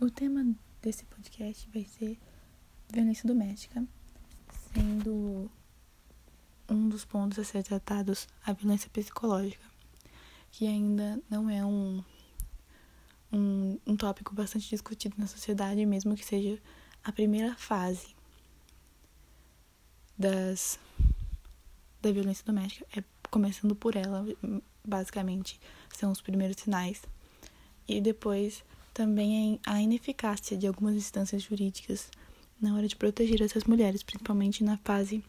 O tema desse podcast vai ser violência doméstica, sendo um dos pontos a ser tratados a violência psicológica, que ainda não é um, um, um tópico bastante discutido na sociedade, mesmo que seja a primeira fase das da violência doméstica é começando por ela, basicamente, são os primeiros sinais. E depois também a ineficácia de algumas instâncias jurídicas na hora de proteger essas mulheres, principalmente na fase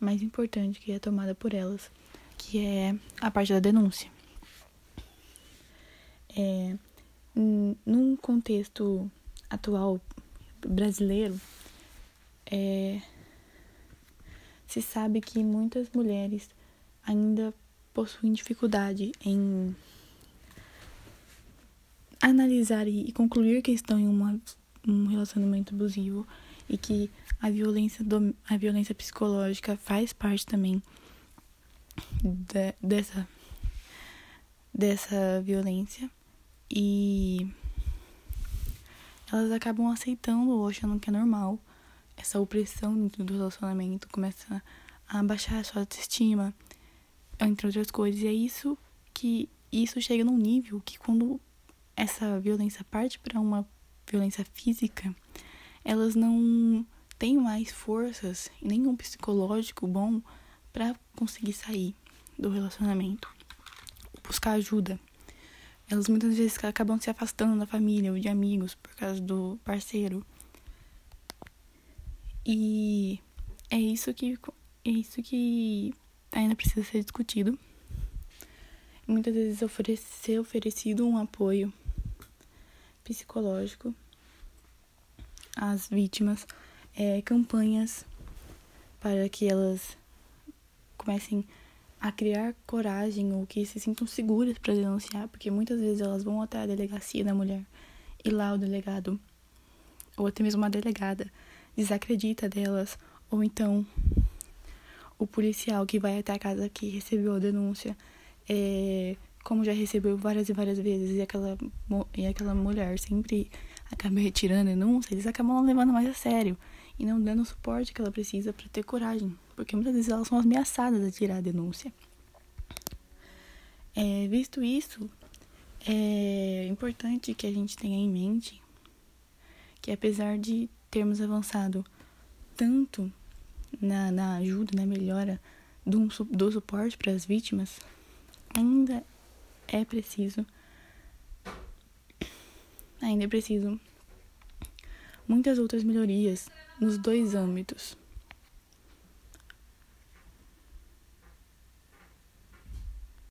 mais importante que é tomada por elas, que é a parte da denúncia. É, num contexto atual brasileiro, é, se sabe que muitas mulheres ainda possuem dificuldade em analisar e concluir que estão em uma, um relacionamento abusivo e que a violência, do, a violência psicológica faz parte também de, dessa, dessa violência e elas acabam aceitando ou achando que é normal essa opressão dentro do relacionamento, começa a baixar a sua autoestima, entre outras coisas. E é isso que isso chega num nível que quando essa violência parte para uma violência física, elas não têm mais forças e nenhum psicológico bom para conseguir sair do relacionamento, buscar ajuda. Elas muitas vezes acabam se afastando da família ou de amigos por causa do parceiro. E é isso que é isso que ainda precisa ser discutido. muitas vezes oferecer oferecido um apoio psicológico às vítimas, é, campanhas para que elas comecem a criar coragem ou que se sintam seguras para denunciar, porque muitas vezes elas vão até a delegacia da mulher e lá o delegado ou até mesmo uma delegada desacredita delas, ou então o policial que vai até a casa que recebeu a denúncia, é, como já recebeu várias e várias vezes, e aquela, e aquela mulher sempre acaba retirando denúncia, eles acabam levando mais a sério e não dando o suporte que ela precisa para ter coragem, porque muitas vezes elas são ameaçadas a tirar a denúncia. É, visto isso, é importante que a gente tenha em mente que apesar de termos avançado tanto na, na ajuda, na melhora do, do suporte para as vítimas, ainda é preciso ainda é preciso muitas outras melhorias nos dois âmbitos.